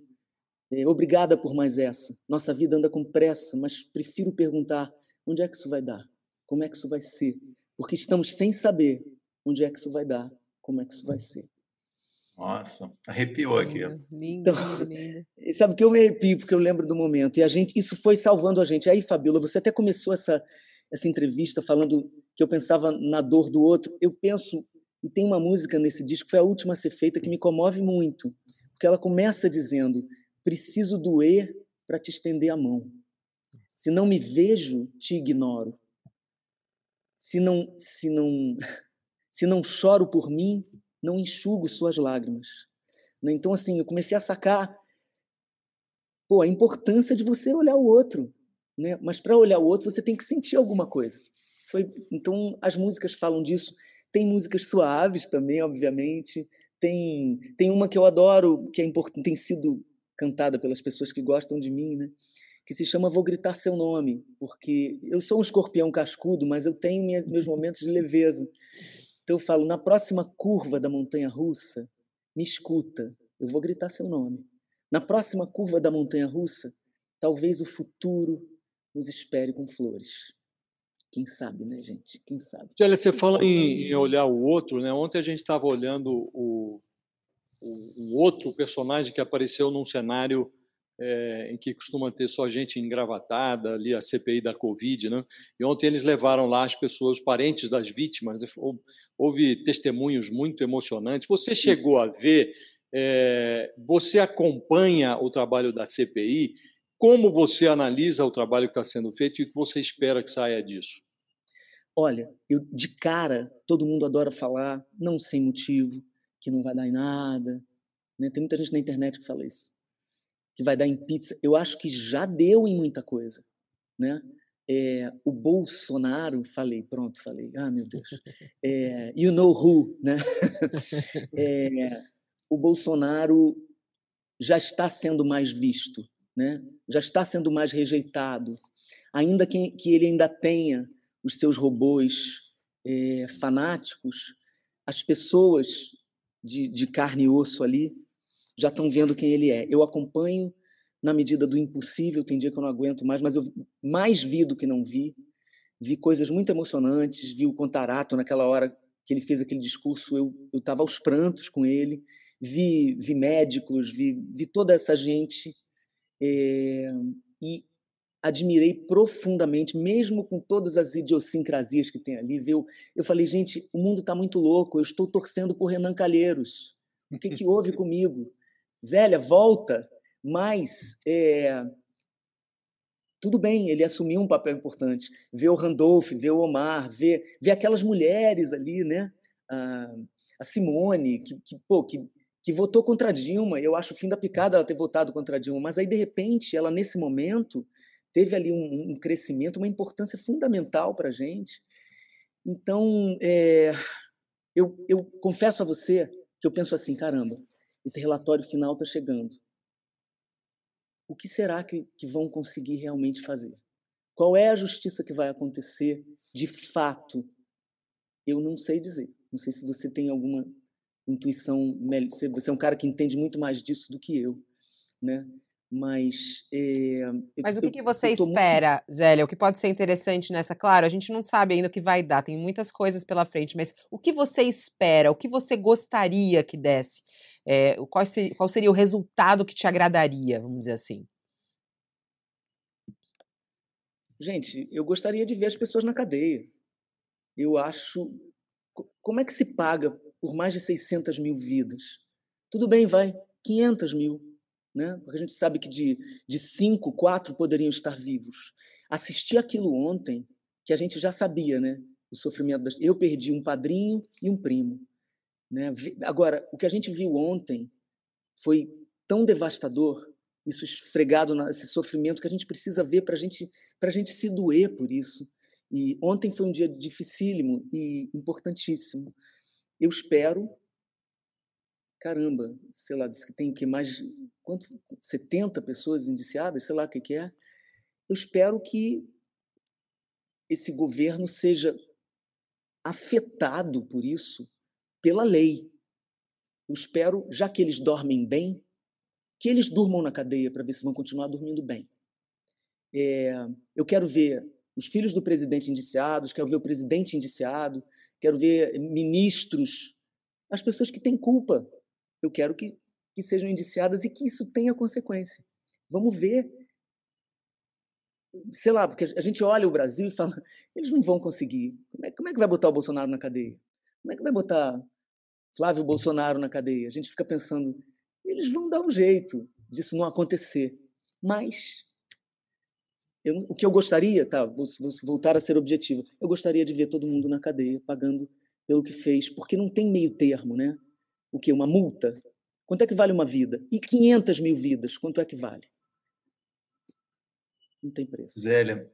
É, obrigada por mais essa. Nossa vida anda com pressa, mas prefiro perguntar: onde é que isso vai dar? Como é que isso vai ser? Porque estamos sem saber onde é que isso vai dar, como é que isso vai ser. Nossa, arrepiou aqui. Lindo, então, lindo. Sabe que eu me arrepio porque eu lembro do momento. E a gente, isso foi salvando a gente. Aí, Fabiola, você até começou essa, essa entrevista falando que eu pensava na dor do outro. Eu penso, e tem uma música nesse disco, foi a última a ser feita, que me comove muito. Porque ela começa dizendo: Preciso doer para te estender a mão. Se não me vejo, te ignoro se não se não se não choro por mim, não enxugo suas lágrimas. Né? Então assim, eu comecei a sacar pô, a importância de você olhar o outro, né? Mas para olhar o outro, você tem que sentir alguma coisa. Foi então as músicas falam disso. Tem músicas suaves também, obviamente. Tem tem uma que eu adoro, que é importante, tem sido cantada pelas pessoas que gostam de mim, né? Que se chama Vou Gritar Seu Nome, porque eu sou um escorpião cascudo, mas eu tenho meus momentos de leveza. Então eu falo, na próxima curva da montanha russa, me escuta, eu vou gritar seu nome. Na próxima curva da montanha russa, talvez o futuro nos espere com flores. Quem sabe, né, gente? Quem sabe? Olha, você fala em, em, olhar o outro, né? Ontem a gente estava olhando o, o, o outro personagem que apareceu num cenário é, em que costuma ter só gente engravatada, ali a CPI da Covid, né? E ontem eles levaram lá as pessoas, os parentes das vítimas, houve testemunhos muito emocionantes. Você chegou a ver, é, você acompanha o trabalho da CPI, como você analisa o trabalho que está sendo feito e o que você espera que saia disso? Olha, eu de cara, todo mundo adora falar, não sem motivo, que não vai dar em nada. Né? Tem muita gente na internet que fala isso que vai dar em pizza. Eu acho que já deu em muita coisa, né? É, o Bolsonaro, falei, pronto, falei, ah, meu Deus, é, you know who, né? É, o Bolsonaro já está sendo mais visto, né? Já está sendo mais rejeitado, ainda que, que ele ainda tenha os seus robôs é, fanáticos, as pessoas de, de carne e osso ali já estão vendo quem ele é. Eu acompanho na medida do impossível, tem dia que eu não aguento mais, mas eu mais vi do que não vi. Vi coisas muito emocionantes, vi o Contarato naquela hora que ele fez aquele discurso, eu estava aos prantos com ele. Vi, vi médicos, vi, vi toda essa gente é, e admirei profundamente, mesmo com todas as idiosincrasias que tem ali. Viu? Eu falei, gente, o mundo está muito louco, eu estou torcendo por Renan Calheiros. O que, que houve comigo? Zélia, volta. Mas é, tudo bem, ele assumiu um papel importante. Ver o Randolph, ver o Omar, ver, ver aquelas mulheres ali, né? A, a Simone, que, que, pô, que, que votou contra a Dilma. Eu acho o fim da picada ela ter votado contra a Dilma. Mas aí, de repente, ela, nesse momento, teve ali um, um crescimento, uma importância fundamental para a gente. Então, é, eu, eu confesso a você que eu penso assim, caramba, esse relatório final está chegando. O que será que, que vão conseguir realmente fazer? Qual é a justiça que vai acontecer de fato? Eu não sei dizer. Não sei se você tem alguma intuição. Você é um cara que entende muito mais disso do que eu, né? Mas. É, Mas eu, o que, que você espera, muito... Zélia? O que pode ser interessante nessa? Claro, a gente não sabe ainda o que vai dar, tem muitas coisas pela frente, mas o que você espera? O que você gostaria que desse? É, qual, seria, qual seria o resultado que te agradaria, vamos dizer assim? Gente, eu gostaria de ver as pessoas na cadeia. Eu acho. Como é que se paga por mais de 600 mil vidas? Tudo bem, vai, 500 mil né? porque a gente sabe que de, de cinco, quatro poderiam estar vivos. Assisti aquilo ontem, que a gente já sabia, né? o sofrimento das... Eu perdi um padrinho e um primo. Né? Agora, o que a gente viu ontem foi tão devastador, isso esfregado nesse sofrimento que a gente precisa ver para gente, a gente se doer por isso. E ontem foi um dia dificílimo e importantíssimo. Eu espero caramba, sei lá, diz que tem que mais quanto 70 pessoas indiciadas, sei lá o que, que é. Eu espero que esse governo seja afetado por isso pela lei. Eu espero, já que eles dormem bem, que eles durmam na cadeia para ver se vão continuar dormindo bem. É, eu quero ver os filhos do presidente indiciados, quero ver o presidente indiciado, quero ver ministros, as pessoas que têm culpa eu quero que, que sejam indiciadas e que isso tenha consequência. Vamos ver. Sei lá, porque a gente olha o Brasil e fala, eles não vão conseguir. Como é, como é que vai botar o Bolsonaro na cadeia? Como é que vai botar Flávio Bolsonaro na cadeia? A gente fica pensando, eles vão dar um jeito disso não acontecer. Mas eu, o que eu gostaria, tá, vou, vou, voltar a ser objetivo, eu gostaria de ver todo mundo na cadeia pagando pelo que fez, porque não tem meio termo, né? O que? Uma multa? Quanto é que vale uma vida? E 500 mil vidas, quanto é que vale? Não tem preço. Zélia,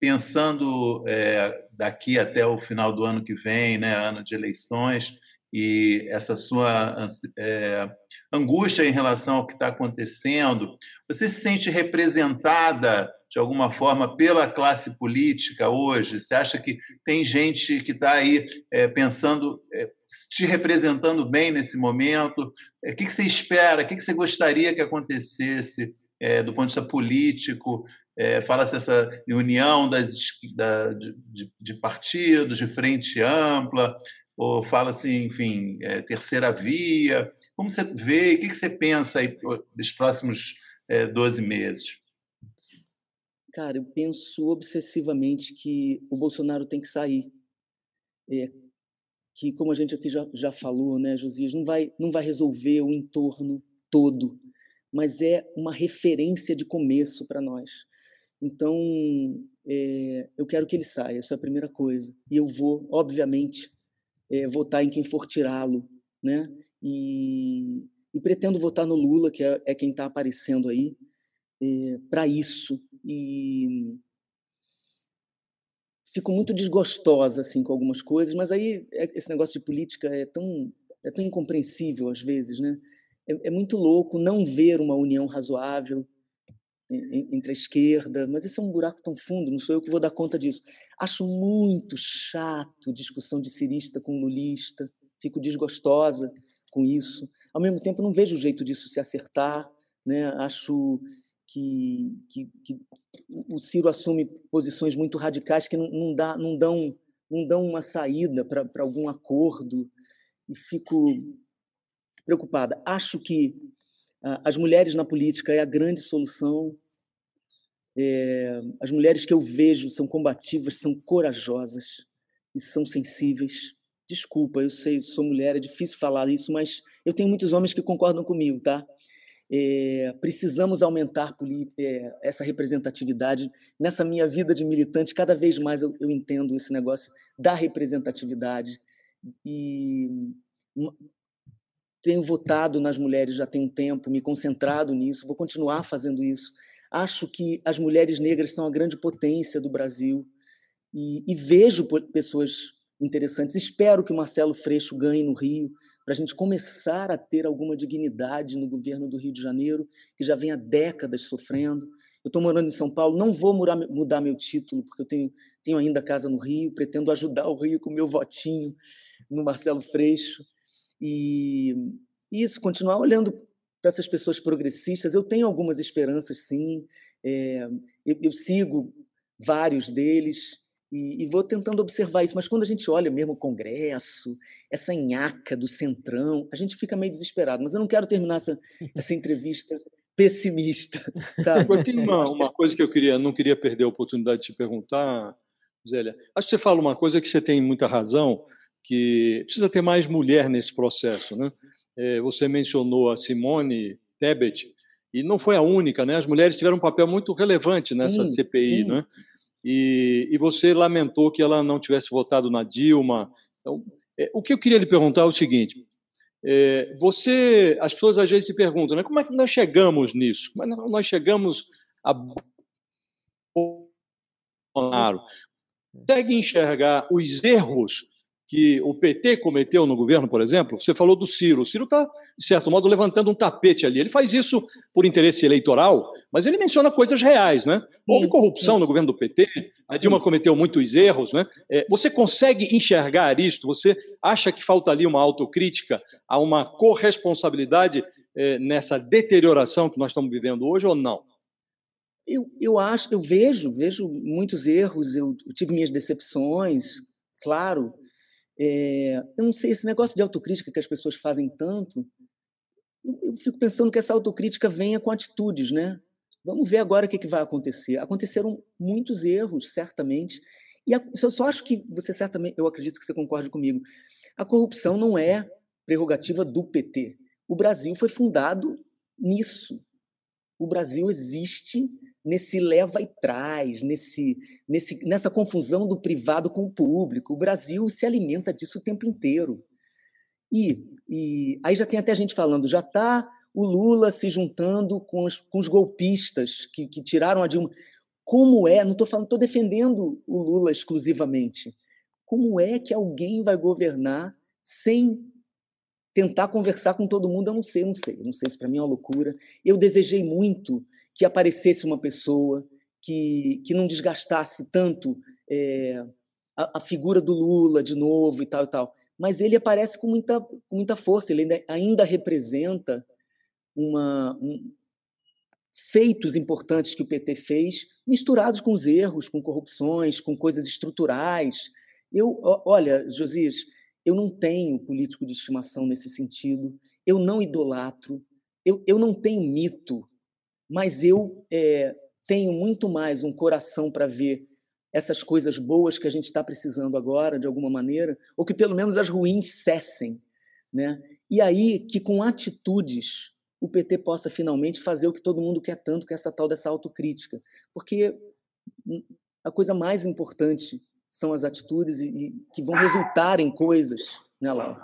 pensando é, daqui até o final do ano que vem, né, ano de eleições, e essa sua é, angústia em relação ao que está acontecendo, você se sente representada de alguma forma pela classe política hoje? Você acha que tem gente que está aí é, pensando, é, te representando bem nesse momento? É, o que, que você espera? O que, que você gostaria que acontecesse é, do ponto de vista político? É, Fala-se dessa união das, da, de, de, partidos, de frente ampla, ou fala-se, enfim, é, terceira via. Como você vê? O que, que você pensa aí dos próximos é, 12 meses? Cara, eu penso obsessivamente que o Bolsonaro tem que sair. É, que, como a gente aqui já, já falou, né, Josias, não vai, não vai resolver o entorno todo, mas é uma referência de começo para nós. Então, é, eu quero que ele saia, essa é a primeira coisa. E eu vou, obviamente, é, votar em quem for tirá-lo, né? E, e, pretendo votar no Lula, que é, é quem está aparecendo aí, é, para isso. E fico muito desgostosa assim com algumas coisas, mas aí é, esse negócio de política é tão é tão incompreensível às vezes, né? É, é muito louco não ver uma união razoável entre a esquerda, mas isso é um buraco tão fundo, não sou eu que vou dar conta disso. Acho muito chato discussão de cirista com lulista, fico desgostosa com isso. Ao mesmo tempo, não vejo o jeito disso se acertar, né? Acho que, que, que o Ciro assume posições muito radicais que não, não, dá, não, dão, não dão uma saída para algum acordo e fico preocupada. Acho que as mulheres na política é a grande solução. É, as mulheres que eu vejo são combativas, são corajosas e são sensíveis. Desculpa, eu sei, sou mulher, é difícil falar isso, mas eu tenho muitos homens que concordam comigo, tá? É, precisamos aumentar é, essa representatividade. Nessa minha vida de militante, cada vez mais eu, eu entendo esse negócio da representatividade. E tenho votado nas mulheres já tem um tempo, me concentrado nisso, vou continuar fazendo isso. Acho que as mulheres negras são a grande potência do Brasil e, e vejo pessoas interessantes. Espero que o Marcelo Freixo ganhe no Rio, para a gente começar a ter alguma dignidade no governo do Rio de Janeiro, que já vem há décadas sofrendo. Eu estou morando em São Paulo, não vou mudar, meu título, porque eu tenho, tenho ainda casa no Rio, pretendo ajudar o Rio com o meu votinho no Marcelo Freixo. E isso, continuar olhando para essas pessoas progressistas. Eu tenho algumas esperanças, sim. É, eu, eu, sigo vários deles e, e, vou tentando observar isso. Mas quando a gente olha mesmo o Congresso, essa nhaca do Centrão, a gente fica meio desesperado. Mas eu não quero terminar essa, essa entrevista pessimista, sabe? Eu tenho uma, uma coisa que eu queria, não queria perder a oportunidade de te perguntar, Zélia. Acho que você fala uma coisa que você tem muita razão, que precisa ter mais mulher nesse processo. Né? É, você mencionou a Simone Tebet, e não foi a única, né? as mulheres tiveram um papel muito relevante nessa sim, CPI. Sim. Né? E, e, você lamentou que ela não tivesse votado na Dilma. Então, é, o que eu queria lhe perguntar é o seguinte: é, você, as pessoas às vezes se perguntam, né, como é que nós chegamos nisso? Como é que nós chegamos a Bolsonaro? Consegue enxergar os erros que o PT cometeu no governo, por exemplo, você falou do Ciro. O Ciro está, de certo modo, levantando um tapete ali. Ele faz isso por interesse eleitoral, mas ele menciona coisas reais. Né? Houve corrupção no governo do PT, a Dilma cometeu muitos erros. Né? É, você consegue enxergar isto? Você acha que falta ali uma autocrítica, a uma corresponsabilidade é, nessa deterioração que nós estamos vivendo hoje ou não? Eu, eu acho, eu vejo, vejo muitos erros, eu tive minhas decepções, claro, é, eu não sei, esse negócio de autocrítica que as pessoas fazem tanto, eu, eu, fico pensando que essa autocrítica venha com atitudes, né? Vamos ver agora o que, que vai acontecer. Aconteceram muitos erros, certamente, e a, eu só acho que você certamente, eu acredito que você concorde comigo, a corrupção não é prerrogativa do PT. O Brasil foi fundado nisso. O Brasil existe nesse leva e traz, nesse, nesse, nessa confusão do privado com o público. O Brasil se alimenta disso o tempo inteiro. E, e aí já tem até gente falando, já está o Lula se juntando com os, com os golpistas que, que tiraram a Dilma. Como é? Não estou falando, estou defendendo o Lula exclusivamente. Como é que alguém vai governar sem tentar conversar com todo mundo, eu não sei, não sei, não sei, isso para mim é uma loucura. Eu desejei muito que aparecesse uma pessoa que, que não desgastasse tanto é, a, a, figura do Lula de novo e tal e tal. Mas ele aparece com muita, com muita força, ele ainda, ainda representa uma, um, feitos importantes que o PT fez, misturados com os erros, com corrupções, com coisas estruturais. Eu, olha, Josias, eu não tenho político de estimação nesse sentido. Eu não idolatro. Eu, eu não tenho mito. Mas eu é, tenho muito mais um coração para ver essas coisas boas que a gente está precisando agora, de alguma maneira, ou que pelo menos as ruins cessem. Né? E aí que com atitudes o PT possa finalmente fazer o que todo mundo quer tanto, que é essa tal dessa autocrítica. Porque a coisa mais importante são as atitudes e, e que vão resultar em coisas, né, Laura?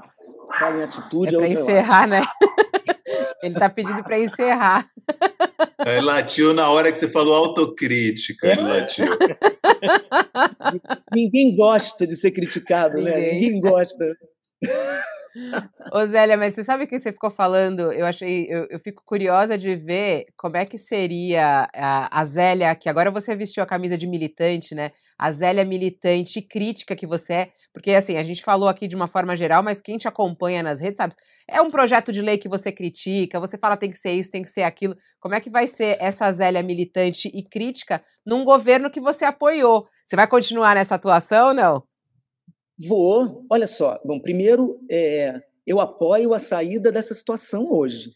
Fala em atitude. É para encerrar, né? Ele está pedindo para encerrar. Ele latiu na hora que você falou autocrítica. Ele latiu. Ninguém gosta de ser criticado, Ninguém. né? Ninguém gosta. Ô Zélia, mas você sabe o que você ficou falando? Eu achei, eu, eu fico curiosa de ver como é que seria a, a Zélia, que agora você vestiu a camisa de militante, né? A Zélia militante crítica que você é, porque assim, a gente falou aqui de uma forma geral, mas quem te acompanha nas redes sabe, é um projeto de lei que você critica, você fala tem que ser isso, tem que ser aquilo. Como é que vai ser essa Zélia militante e crítica num governo que você apoiou? Você vai continuar nessa atuação ou não? Vou. Olha só. Bom, primeiro, é, eu apoio a saída dessa situação hoje,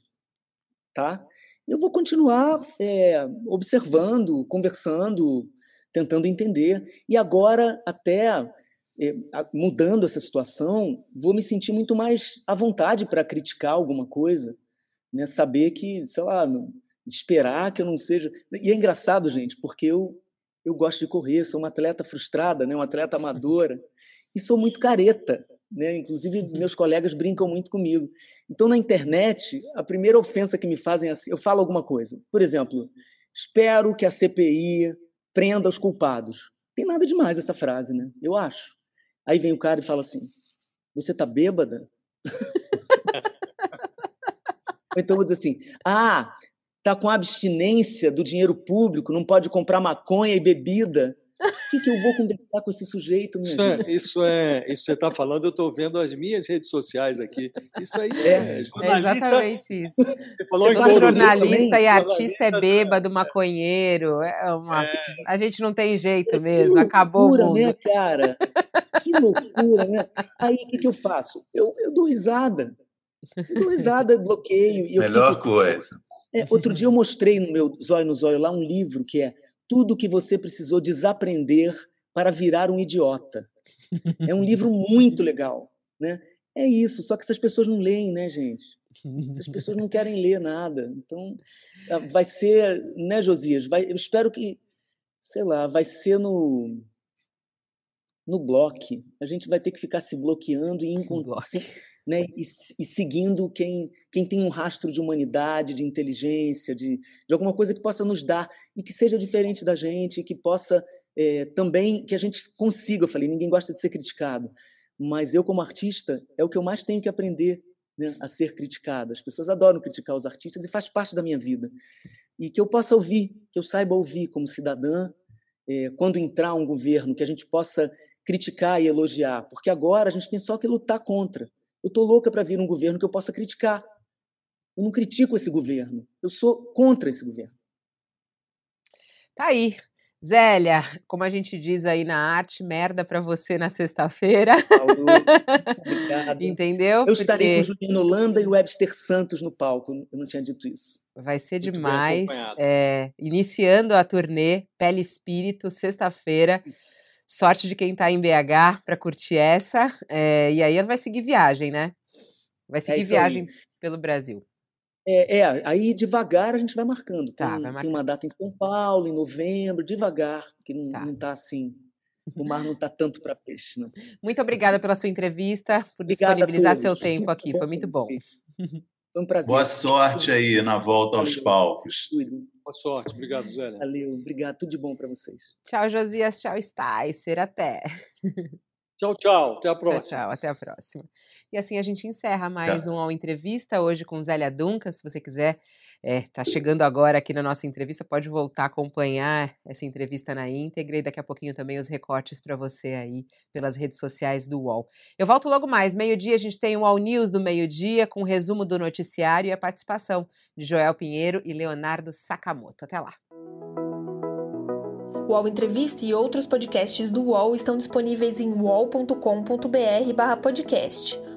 tá? Eu vou continuar é, observando, conversando, tentando entender. E agora, até é, mudando essa situação, vou me sentir muito mais à vontade para criticar alguma coisa, né? Saber que, sei lá, esperar que eu não seja. E é engraçado, gente, porque eu eu gosto de correr, sou uma atleta frustrada, né? Uma atleta amadora e sou muito careta. Né? Inclusive, uhum. meus colegas brincam muito comigo. Então, na internet, a primeira ofensa que me fazem é assim, eu falo alguma coisa. Por exemplo, espero que a CPI prenda os culpados. Tem nada demais essa frase, né? Eu acho. Aí vem o cara e fala assim: Você tá bêbada? então vou dizer assim: Ah, tá com abstinência do dinheiro público, não pode comprar maconha e bebida. O que, que eu vou conversar com esse sujeito, minha isso é, isso é, isso você está falando, eu estou vendo as minhas redes sociais aqui. Isso aí é, é, é exatamente isso. Você falou que jornalista e artista é bêbado, maconheiro. É uma, é. A gente não tem jeito mesmo, acabou loucura, o mundo. né, cara? Que loucura, né? Aí o que, que eu faço? Eu, eu dou risada. Eu dou risada, bloqueio. Melhor fico... coisa. É, outro dia eu mostrei no meu Zóio no Zóio lá um livro que é tudo o que você precisou desaprender para virar um idiota. É um livro muito legal, né? É isso, só que essas pessoas não leem, né, gente? Essas pessoas não querem ler nada. Então, ah, vai ser, né, Josias? Vai, eu espero que, sei lá, vai ser no no bloco. A gente vai ter que ficar se bloqueando e encontrando né, e, e, seguindo quem, quem tem um rastro de humanidade, de inteligência, de, de alguma coisa que possa nos dar e que seja diferente da gente, que possa é, também, que a gente consiga. Eu falei, ninguém gosta de ser criticado, mas eu, como artista, é o que eu mais tenho que aprender né, a ser criticado. As pessoas adoram criticar os artistas e faz parte da minha vida. E que eu possa ouvir, que eu saiba ouvir como cidadã, é, quando entrar um governo, que a gente possa criticar e elogiar, porque agora a gente tem só que lutar contra. Eu estou louca para vir um governo que eu possa criticar. Eu não critico esse governo. Eu sou contra esse governo. Tá aí. Zélia, como a gente diz aí na arte, merda para você na sexta-feira. Entendeu? Eu Porque... estarei com Juliano Holanda e Webster Santos no palco. Eu não tinha dito isso. Vai ser Muito demais. É, iniciando a turnê Pele Espírito, sexta-feira. Sorte de quem está em BH para curtir essa. É, e aí ela vai seguir viagem, né? Vai é seguir é viagem aí. pelo Brasil. É, é, aí devagar a gente vai marcando. Tem, tá, vai tem, uma data em São Paulo, em novembro, devagar, que não está tá assim. O mar não está tanto para peixe. Não. Muito obrigada pela sua entrevista, por Obrigada disponibilizar seu tempo aqui. Foi muito bom. Foi um prazer. Boa sorte aí na volta aos palcos. Boa sorte. Obrigado, Zélia. Valeu. Obrigado. Tudo de bom para vocês. Tchau, Josias. Tchau, Sticer. Até. Tchau, tchau. Até a próxima. Tchau, tchau. Até a próxima. E assim a gente encerra mais uma entrevista hoje com Zélia Duncan. Se você quiser, é, tá chegando agora aqui na nossa entrevista, pode voltar a acompanhar essa entrevista na íntegra e daqui a pouquinho também os recortes para você aí pelas redes sociais do UOL. Eu volto logo mais. Meio-dia a gente tem o UOL News do meio-dia com o resumo do noticiário e a participação de Joel Pinheiro e Leonardo Sakamoto. Até lá. O UOL Entrevista e outros podcasts do UOL estão disponíveis em wallcombr podcast